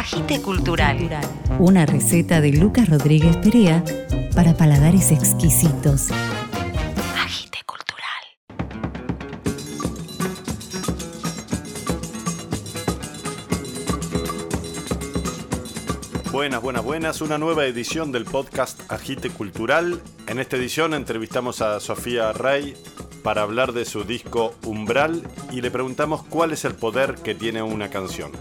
Agite Cultural. Una receta de Lucas Rodríguez Perea para paladares exquisitos. Agite Cultural. Buenas, buenas, buenas. Una nueva edición del podcast Agite Cultural. En esta edición entrevistamos a Sofía Rey para hablar de su disco Umbral y le preguntamos cuál es el poder que tiene una canción.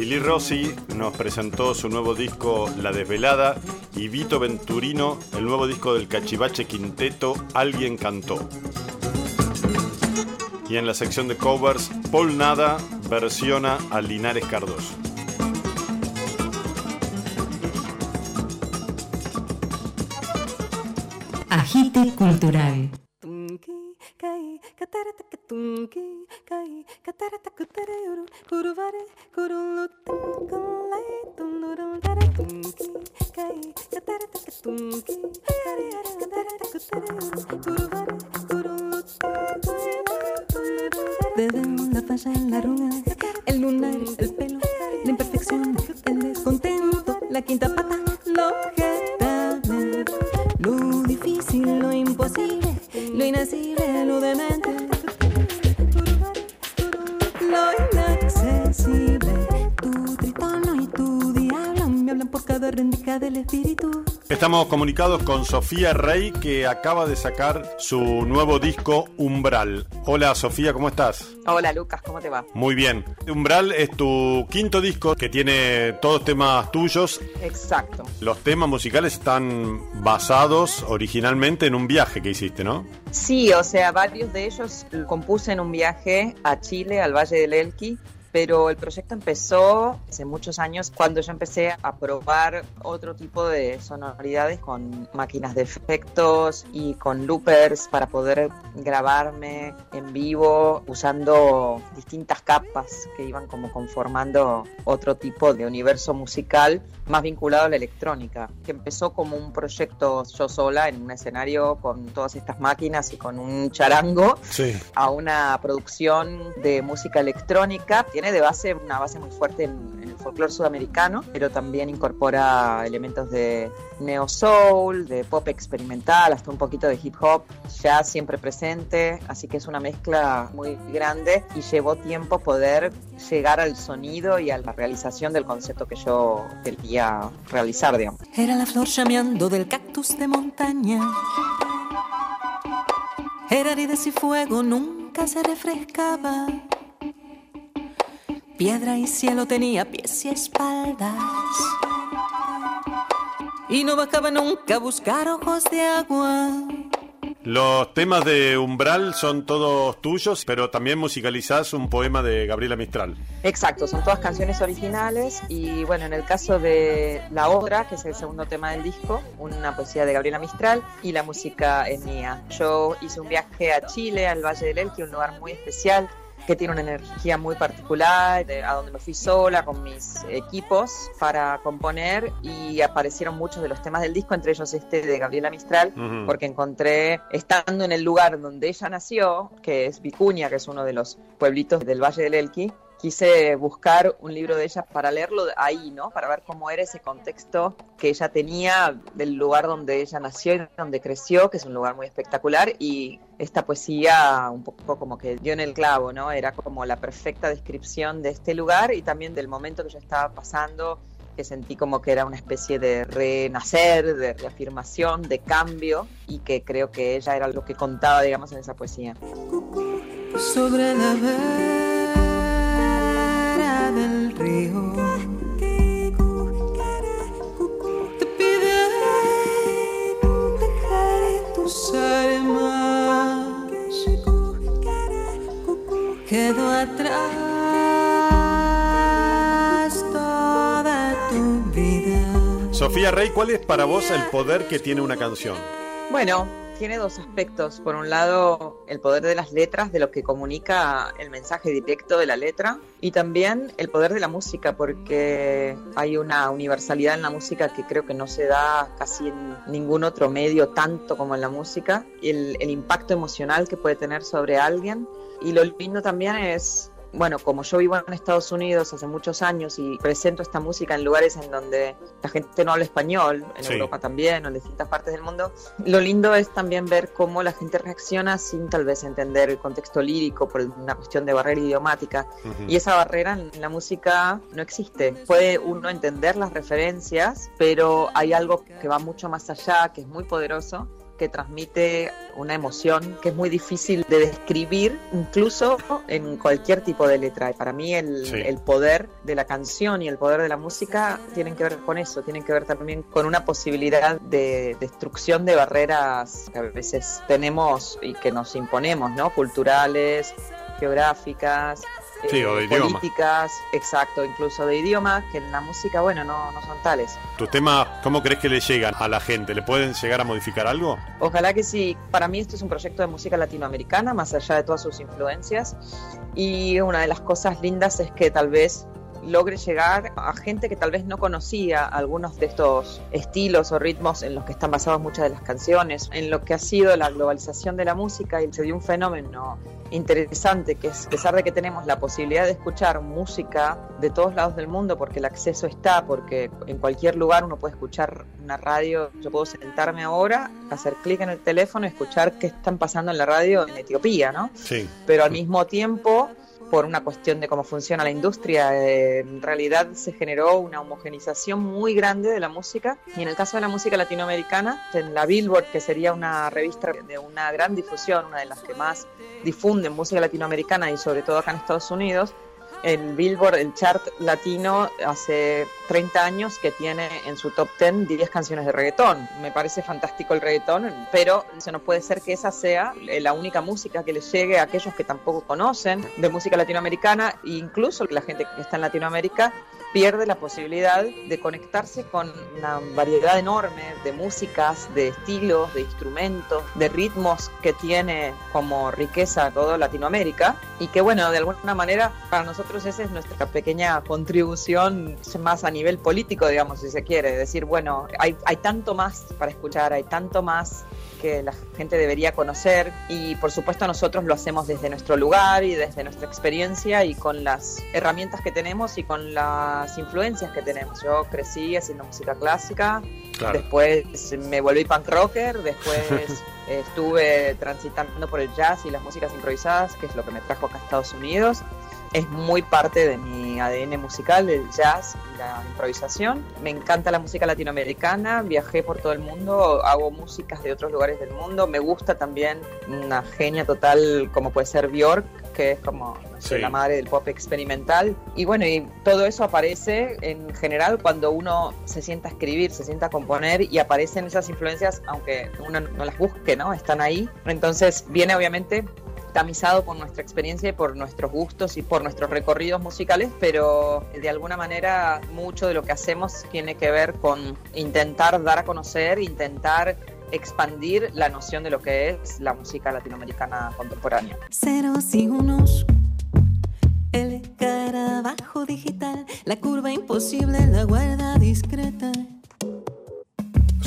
Lili Rossi nos presentó su nuevo disco La Desvelada y Vito Venturino el nuevo disco del Cachivache Quinteto Alguien Cantó. Y en la sección de covers, Paul Nada versiona a Linares Cardoso. Agite Cultural. Desde la falla en la arruga, el lunar, el pelo, la imperfección, el descontento, la quinta demente, lo inaccesible, tu tritono y tu diablo me hablan por cada rendija del espíritu. Estamos comunicados con Sofía Rey que acaba de sacar su nuevo disco Umbral. Hola Sofía, ¿cómo estás? Hola Lucas, ¿cómo te va? Muy bien. Umbral es tu quinto disco que tiene todos temas tuyos. Exacto. Los temas musicales están basados originalmente en un viaje que hiciste, ¿no? Sí, o sea, varios de ellos compuse en un viaje a Chile, al Valle del Elqui, pero el proyecto empezó hace muchos años cuando yo empecé a probar otro tipo de sonoridades con máquinas de efectos y con loopers para poder grabarme en vivo usando distintas capas que iban como conformando otro tipo de universo musical más vinculado a la electrónica, que empezó como un proyecto yo sola en un escenario con todas estas máquinas y con un charango Sí. a una producción de música electrónica. Tiene de base una base muy fuerte en, en el folclore sudamericano, pero también incorpora elementos de neo soul, de pop experimental, hasta un poquito de hip hop, ya siempre presente, así que es una mezcla muy grande y llevó tiempo poder llegar al sonido y a la realización del concepto que yo quería realizar, digamos. Era la flor llameando del cactus de montaña. Era aridez y fuego, nunca se refrescaba. Piedra y cielo tenía pies y espaldas. Y no bajaba nunca a buscar ojos de agua. Los temas de Umbral son todos tuyos, pero también musicalizás un poema de Gabriela Mistral. Exacto, son todas canciones originales y bueno, en el caso de La Obra, que es el segundo tema del disco, una poesía de Gabriela Mistral y la música es mía. Yo hice un viaje a Chile, al Valle del Elqui, un lugar muy especial que tiene una energía muy particular, de- a donde me fui sola con mis equipos para componer y aparecieron muchos de los temas del disco, entre ellos este de Gabriela Mistral, Ujú. porque encontré, estando en el lugar donde ella nació, que es Vicuña, que es uno de los pueblitos del Valle del Elqui, quise buscar un libro de ella para leerlo ahí, ¿no? Para ver cómo era ese contexto que ella tenía del lugar donde ella nació y donde creció, que es un lugar muy espectacular y esta poesía un poco como que dio en el clavo, ¿no? Era como la perfecta descripción de este lugar y también del momento que yo estaba pasando que sentí como que era una especie de renacer, de reafirmación, de cambio y que creo que ella era lo que contaba, digamos, en esa poesía. sobre la río. Te pide dejar tus armas. Quedó atrás toda tu vida. Sofía Rey, ¿cuál es para vos el poder que tiene una canción? Bueno, tiene dos aspectos. Por un lado, el poder de las letras, de lo que comunica el mensaje directo de la letra, y también el poder de la música, porque hay una universalidad en la música que creo que no se da casi en ningún otro medio tanto como en la música, y el, el impacto emocional que puede tener sobre alguien. Y lo lindo también es bueno, como yo vivo en Estados Unidos hace muchos años y presento esta música en lugares en donde la gente no habla español, en Sí. Europa también, o en distintas partes del mundo, lo lindo es también ver cómo la gente reacciona sin tal vez entender el contexto lírico por una cuestión de barrera idiomática. Y esa barrera en la música no existe. Puede uno entender las referencias, pero hay algo que va mucho más allá, que es muy poderoso, que transmite una emoción que es muy difícil de describir, incluso en cualquier tipo de letra. Y para mí el, Sí. el poder de la canción y el poder de la música tienen que ver con eso, tienen que ver también con una posibilidad de destrucción de barreras que a veces tenemos y que nos imponemos, ¿no? Culturales, geográficas, Sí, o de idioma. políticas, exacto, incluso de idioma, que en la música, bueno, no, no son tales. ¿Tu tema, cómo crees que le llegan a la gente? ¿Le pueden llegar a modificar algo? Ojalá que sí. Para mí esto es un proyecto de música latinoamericana, más allá de todas sus influencias. Y una de las cosas lindas es que tal vez logre llegar a gente que tal vez no conocía algunos de estos estilos o ritmos en los que están basadas muchas de las canciones, en lo que ha sido la globalización de la música y se dio un fenómeno interesante que es, a pesar de que tenemos la posibilidad de escuchar música de todos lados del mundo, porque el acceso está, porque en cualquier lugar uno puede escuchar una radio, yo puedo sentarme ahora, hacer clic en el teléfono y escuchar qué están pasando en la radio en Etiopía, ¿no? Sí. pero al mismo tiempo, por una cuestión de cómo funciona la industria, eh, en realidad se generó una homogenización muy grande de la música. Y en el caso de la música latinoamericana, en la Billboard, que sería una revista de una gran difusión, una de las que más difunden música latinoamericana y sobre todo acá en Estados Unidos, el Billboard, el chart latino, hace 30 años que tiene en su top 10 10 canciones de reggaetón. Me parece fantástico el reggaetón, pero eso no puede ser que esa sea la única música que les llegue a aquellos que tampoco conocen de música latinoamericana e incluso la gente que está en Latinoamérica pierde la posibilidad de conectarse con una variedad enorme de músicas, de estilos, de instrumentos, de ritmos que tiene como riqueza toda Latinoamérica y que bueno, de alguna manera para nosotros esa es nuestra pequeña contribución más a nivel político, digamos, si se quiere, decir, bueno, hay, hay tanto más para escuchar, hay tanto más que la gente debería conocer y por supuesto nosotros lo hacemos desde nuestro lugar y desde nuestra experiencia y con las herramientas que tenemos y con las influencias que tenemos. Yo crecí haciendo música clásica, Claro. después me volví punk rocker, después estuve transitando por el jazz y las músicas improvisadas, que es lo que me trajo acá a Estados Unidos. Es muy parte de mi ADN musical, el jazz y la improvisación. Me encanta la música latinoamericana, viajé por todo el mundo, hago músicas de otros lugares del mundo. Me gusta también una genia total como puede ser Björk, que es como no sé, Sí. la madre del pop experimental. Y bueno, y todo eso aparece en general cuando uno se sienta a escribir, se sienta a componer y aparecen esas influencias, aunque uno no las busque, ¿no? Están ahí. Entonces viene obviamente tamizado por nuestra experiencia y por nuestros gustos y por nuestros recorridos musicales, pero de alguna manera mucho de lo que hacemos tiene que ver con intentar dar a conocer, intentar expandir la noción de lo que es la música latinoamericana contemporánea. ceros y unos. El carabajo digital, la curva imposible, la guarda discreta.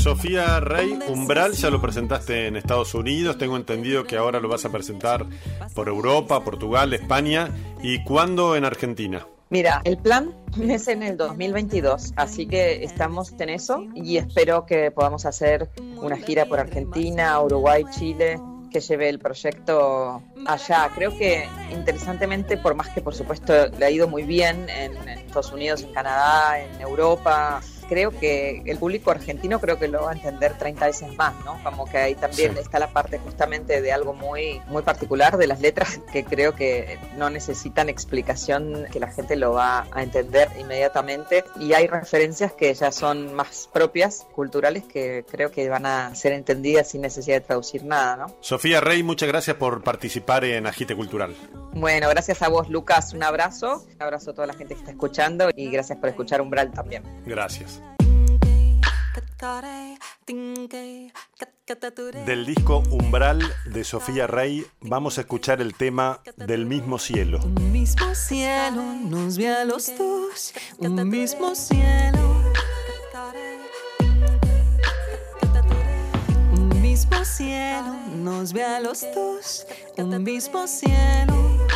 Sofía Rey, Umbral, ya lo presentaste en Estados Unidos, tengo entendido que ahora lo vas a presentar por Europa, Portugal, España, ¿y cuándo en Argentina? Mira, el plan es en el 2022, así que estamos en eso y espero que podamos hacer una gira por Argentina, Uruguay, Chile, que lleve el proyecto allá. Creo que interesantemente, por más que por supuesto le ha ido muy bien en, en Estados Unidos, en Canadá, en Europa, creo que el público argentino creo que lo va a entender 30 veces más, ¿no? Como que ahí también Sí. está la parte justamente de algo muy, muy particular de las letras que creo que no necesitan explicación, que la gente lo va a entender inmediatamente. Y hay referencias que ya son más propias, culturales, que creo que van a ser entendidas sin necesidad de traducir nada, ¿no? Sofía Rey, muchas gracias por participar en Agite Cultural. Bueno, gracias a vos, Lucas. Un abrazo. Un abrazo a toda la gente que está escuchando y gracias por escuchar Umbral también. Gracias. Del disco Umbral de Sofía Rey vamos a escuchar el tema Del mismo cielo. Un mismo cielo nos ve a los dos, un mismo cielo. Un mismo cielo nos ve a los dos, un mismo cielo.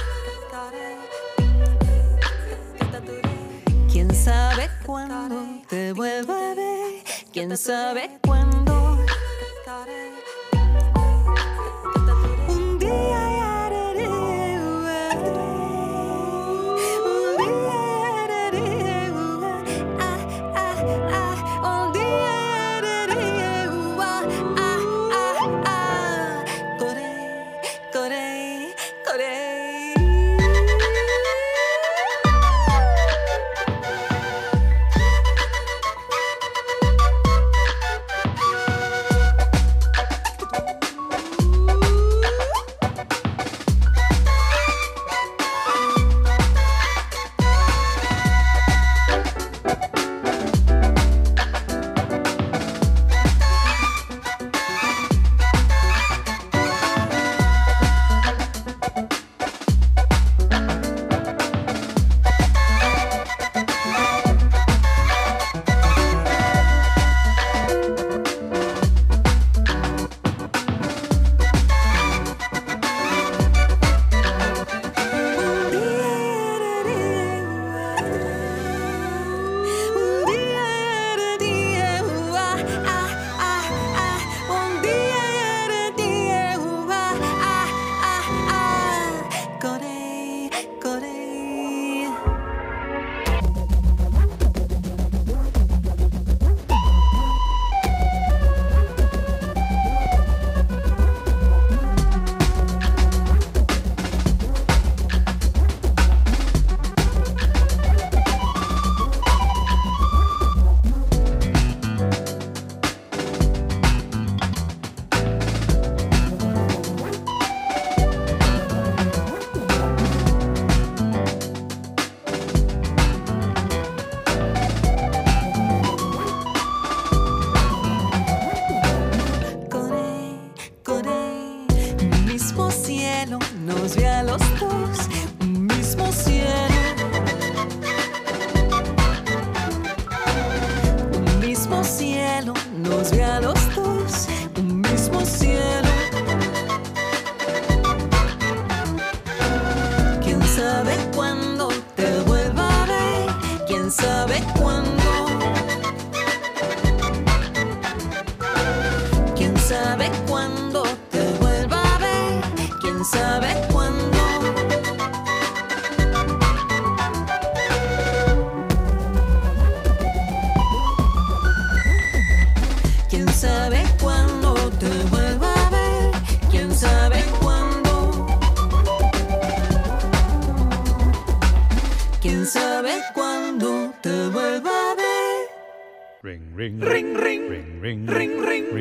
¿Quién sabe cuándo te vuelve quién sabe cuándo.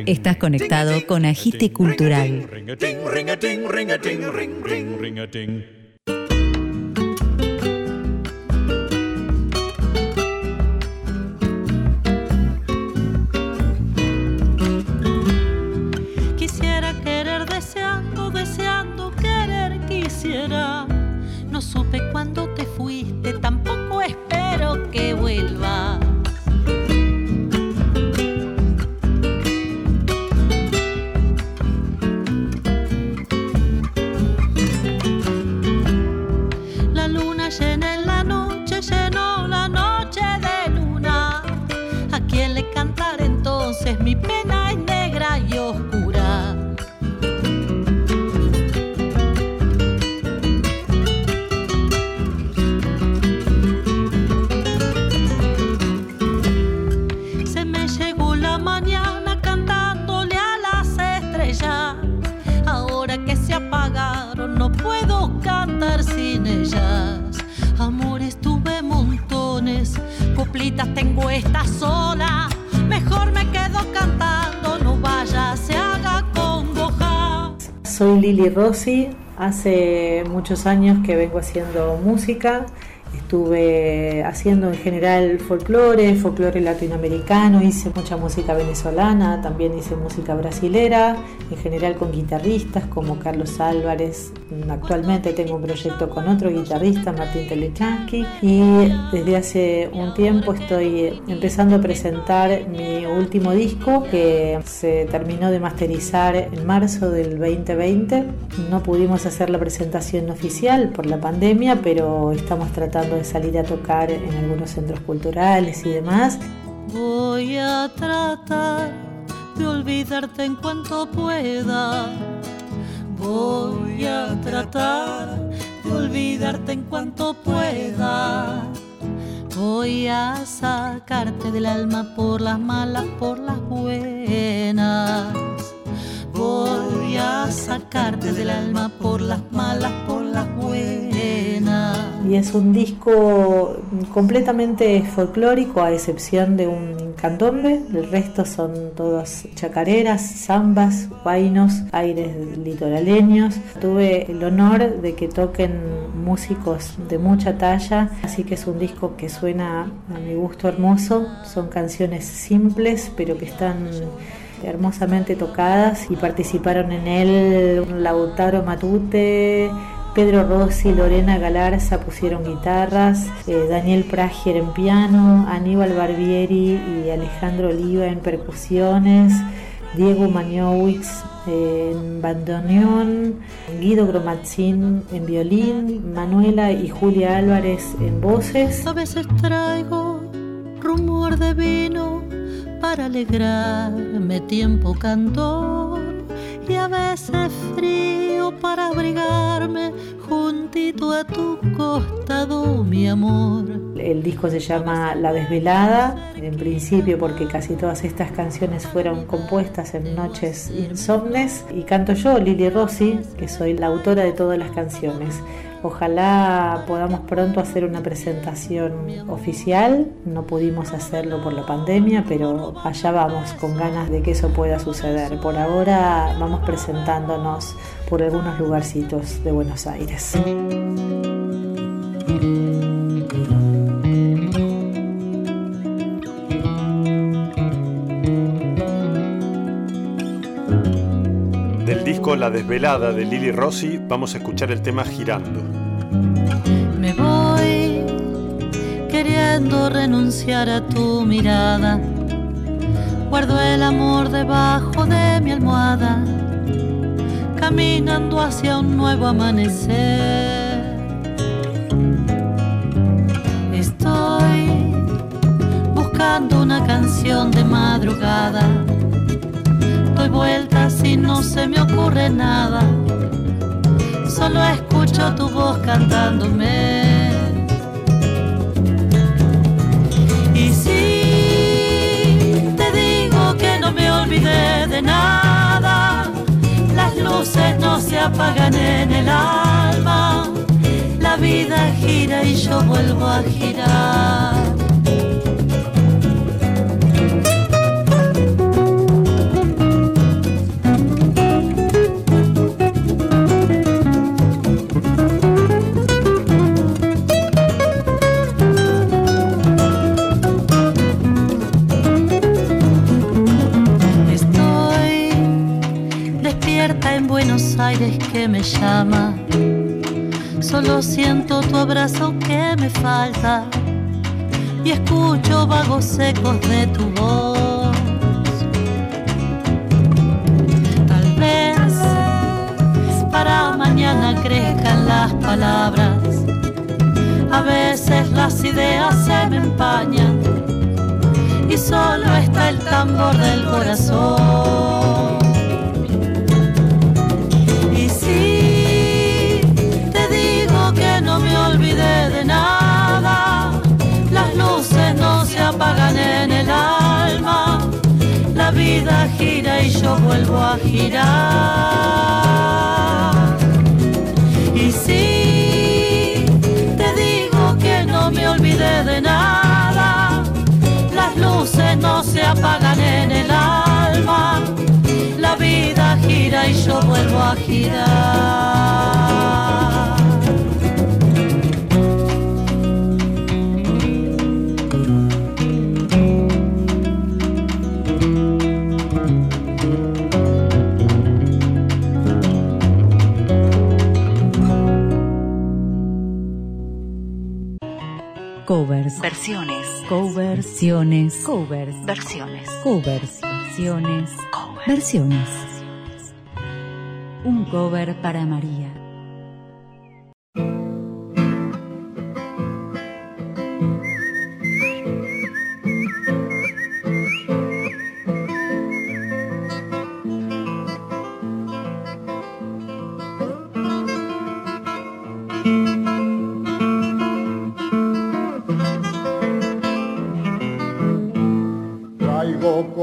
Estás conectado con Agite Cultural. Ring a ting, ring a ting, ring a ting, ring, ring, ring a ting. Quisiera querer deseando, deseando querer quisiera. No supe cuándo te fuiste, Soy Lili Rossi, hace muchos años que vengo haciendo música. Estuve haciendo en general folclore, folclore latinoamericano, hice mucha música venezolana, también hice música brasilera, en general con guitarristas como Carlos Álvarez. Actualmente tengo un proyecto con otro guitarrista, Martín Telechansky, y desde hace un tiempo estoy empezando a presentar mi último disco que se terminó de masterizar en marzo del 2020. No pudimos hacer la presentación oficial por la pandemia, pero estamos tratando de salir a tocar en algunos centros culturales y demás. Voy a tratar de olvidarte en cuanto pueda. Voy a tratar de olvidarte en cuanto pueda. Voy a sacarte del alma por las malas, por las buenas. Voy a sacarte del alma por las malas, por las buenas. Y es un disco completamente folclórico, a excepción de un candombe. El resto son todas chacareras, zambas, guainos, aires litoraleños. Tuve el honor de que toquen músicos de mucha talla, así que es un disco que suena a mi gusto hermoso. Son canciones simples, pero que están hermosamente tocadas y participaron en él Lautaro Matute, Pedro Rossi, Lorena Galarza pusieron guitarras, eh, Daniel Prager en piano, Aníbal Barbieri y Alejandro Oliva en percusiones, Diego Mañowicz en bandoneón, Guido Gromatzin en violín, Manuela y Julia Álvarez en voces. A veces traigo rumor de vino para alegrarme tiempo cantor y a veces frío para abrigarme juntito a tu costado, mi amor. El disco se llama La Desvelada, en principio porque casi todas estas canciones fueron compuestas en noches insomnes y canto yo, Lili Rossi, que soy la autora de todas las canciones. Ojalá podamos pronto hacer una presentación oficial. No pudimos hacerlo por la pandemia, pero allá vamos con ganas de que eso pueda suceder. Por ahora vamos presentándonos por algunos lugarcitos de Buenos Aires. La Desvelada de Lili Rossi vamos a escuchar el tema Girando. Me voy queriendo renunciar a tu mirada. Guardo el amor debajo de mi almohada, caminando hacia un nuevo amanecer. Estoy buscando una canción de madrugada. Doy vueltas y no se me ocurre nada solo escucho tu voz cantándome. Y si te digo que no me olvidé de nada, las luces no se apagan en el alma, la vida gira y yo vuelvo a girar. Siento tu abrazo que me falta y escucho vagos ecos de tu voz. Tal vez para mañana crezcan las palabras. A veces las ideas se me empañan y solo está el tambor del corazón. Vida gira y yo vuelvo a girar. Y si te digo que no me olvidé de nada, las luces no se apagan en el alma, la vida gira y yo vuelvo a girar. Coversiones. Covers. Versiones. Covers. Versiones. Versiones. Un cover para María.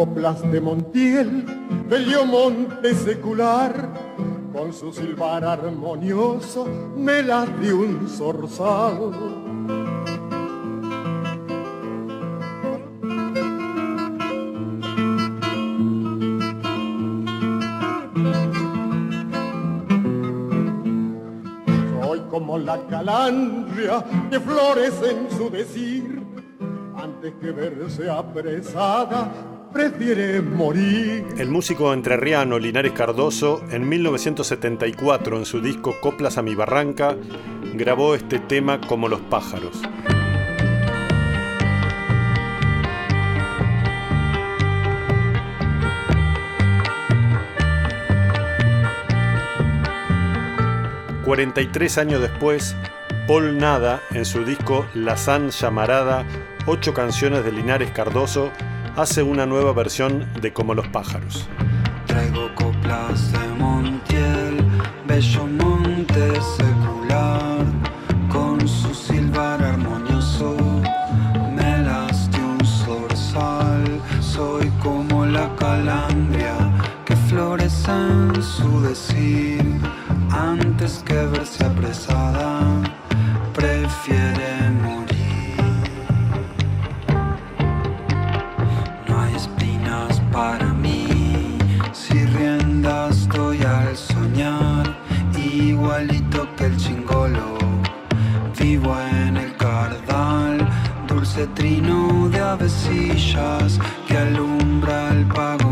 Coplas de Montiel, bello monte secular, con su silbar armonioso me las de un zorzal. Soy como la calandria que florece en su decir, antes que verse apresada, prefiere morir. El músico entrerriano Linares Cardoso, en 1974, en su disco Coplas a mi Barranca, grabó este tema como los pájaros. ...43 años después... Paul Nada, en su disco La San Llamarada... ...ocho canciones de Linares Cardoso hace una nueva versión de Como los pájaros. Dulce trino de avecillas que alumbra el pago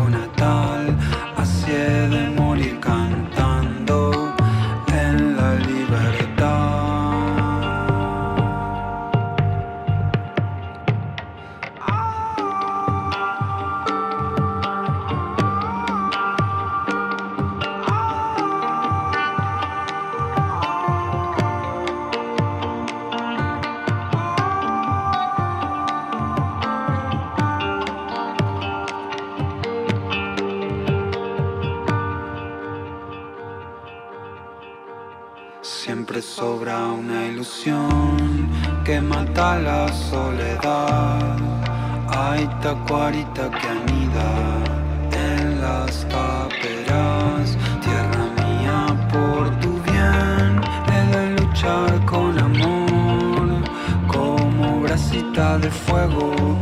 de fuego,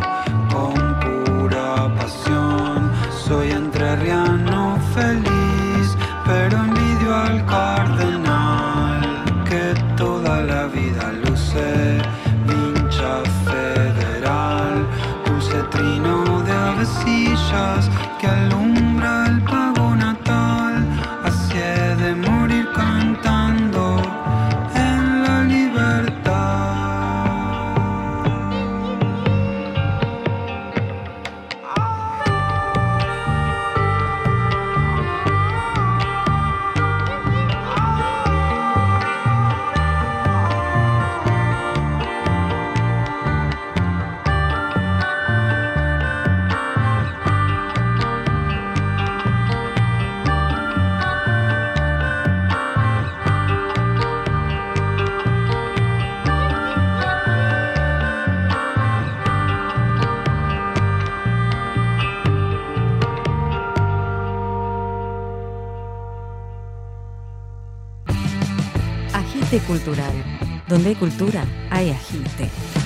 Cultural. Donde hay cultura, hay agite.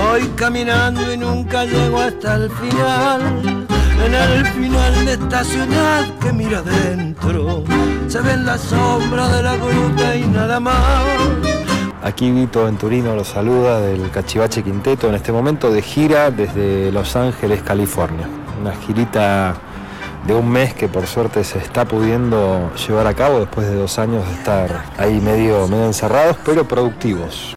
Voy caminando y nunca llego hasta el final. En el final de esta ciudad que mira adentro, se ven las sombras de la gruta y nada más. Aquí Vito Venturino los saluda del Cachivache Quinteto en este momento de gira desde Los Ángeles, California. Una girita de un mes que por suerte se está pudiendo llevar a cabo después de dos años de estar ahí medio, medio encerrados, pero productivos.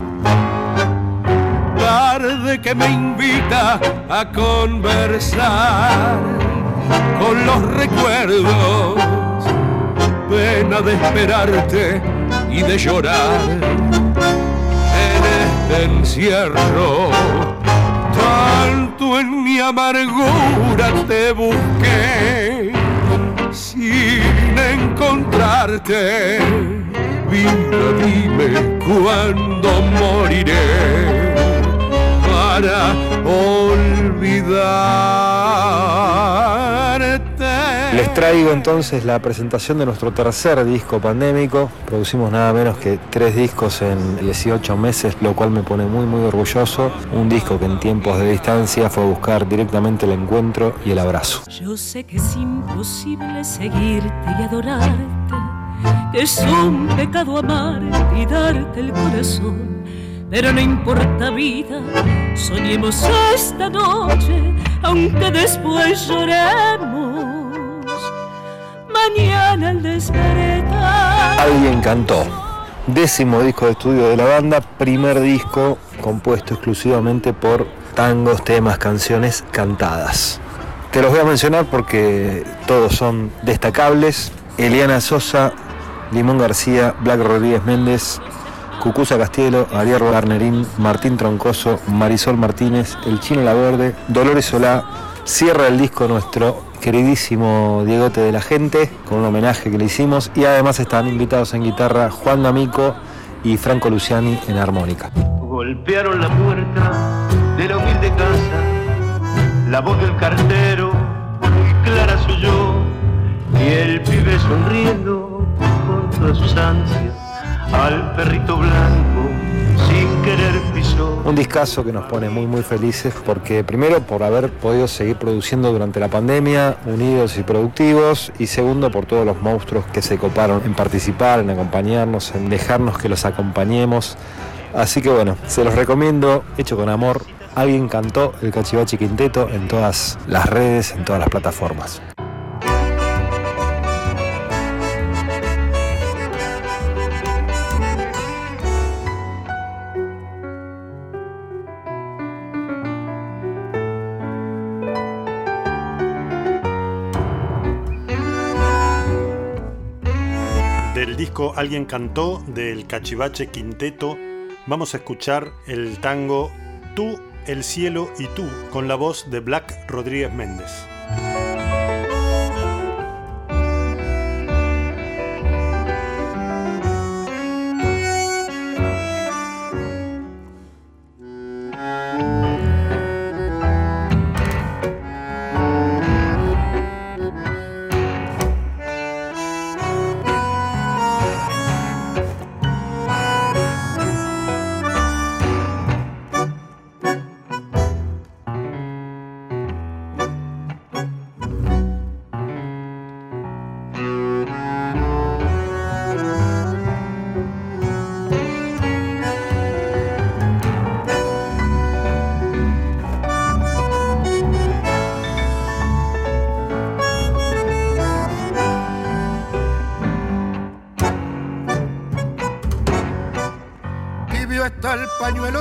Tarde que me invita a conversar con los recuerdos, pena de esperarte y de llorar en este encierro. Tanto en mi amargura te busqué sin encontrarte. Vida, dime cuándo moriré para olvidarte. Les traigo entonces la presentación de nuestro tercer disco pandémico. Producimos nada menos que tres discos en 18 meses, lo cual me pone muy muy orgulloso. Un disco que en tiempos de distancia fue a buscar directamente el encuentro y el abrazo. Yo sé que es imposible seguirte y adorarte, que es un pecado amarte y darte el corazón. Pero no importa vida, soñemos esta noche, aunque después lloremos. Mañana al despertar. Alguien cantó. Décimo disco de estudio de la banda, primer disco compuesto exclusivamente por tangos, temas, canciones cantadas. Te los voy a mencionar porque todos son destacables. Eliana Sosa, Limón García, Black Rodríguez Méndez, Cucuza Castielo, Ariel Garnerín, Martín Troncoso, Marisol Martínez, El Chino La Verde, Dolores Solá. Cierra el disco nuestro queridísimo Diegote de la Gente, con un homenaje que le hicimos. Y además están invitados en guitarra Juan D'Amico y Franco Luciani en armónica. Golpearon la puerta de la humilde casa, la voz del cartero, muy clara soy yo, y el pibe sonriendo con todas sus ansias, al perrito blanco sin querer pisó. Un discazo que nos pone muy muy felices porque primero por haber podido seguir produciendo durante la pandemia, unidos y productivos, y segundo por todos los monstruos que se coparon en participar, en acompañarnos, en dejarnos que los acompañemos. Así que bueno, se los recomiendo, hecho con amor. Alguien cantó el Cachivache Quinteto en todas las redes, en todas las plataformas. Alguien cantó del Cachivache Quinteto, vamos a escuchar el tango Tú, el cielo y tú, con la voz de Black Rodríguez Méndez.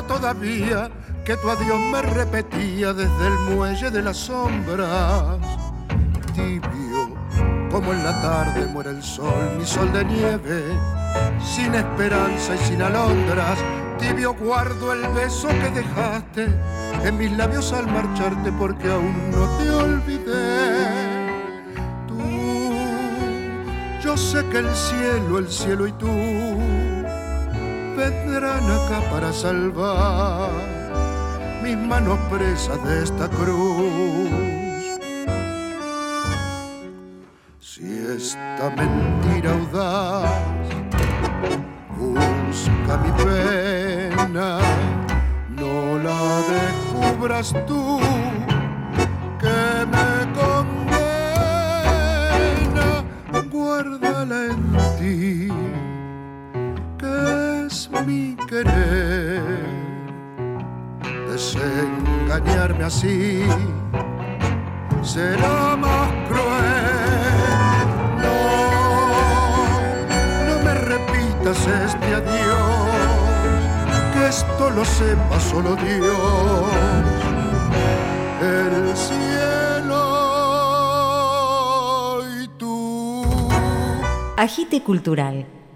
Todavía que tu adiós me repetía desde el muelle de las sombras. Tibio, como en la tarde muere el sol, mi sol de nieve, sin esperanza y sin alondras. Tibio guardo el beso que dejaste en mis labios al marcharte porque aún no te olvidé. Tú, yo sé que el cielo, el cielo y tú vendrán acá para salvar mis manos presas de esta cruz. Si esta mentira audaz busca mi pena, no la descubras tú querer. Desengañarme así será más cruel. No, no me repitas este adiós, que esto lo sepa solo Dios. El cielo y tú. Agite cultural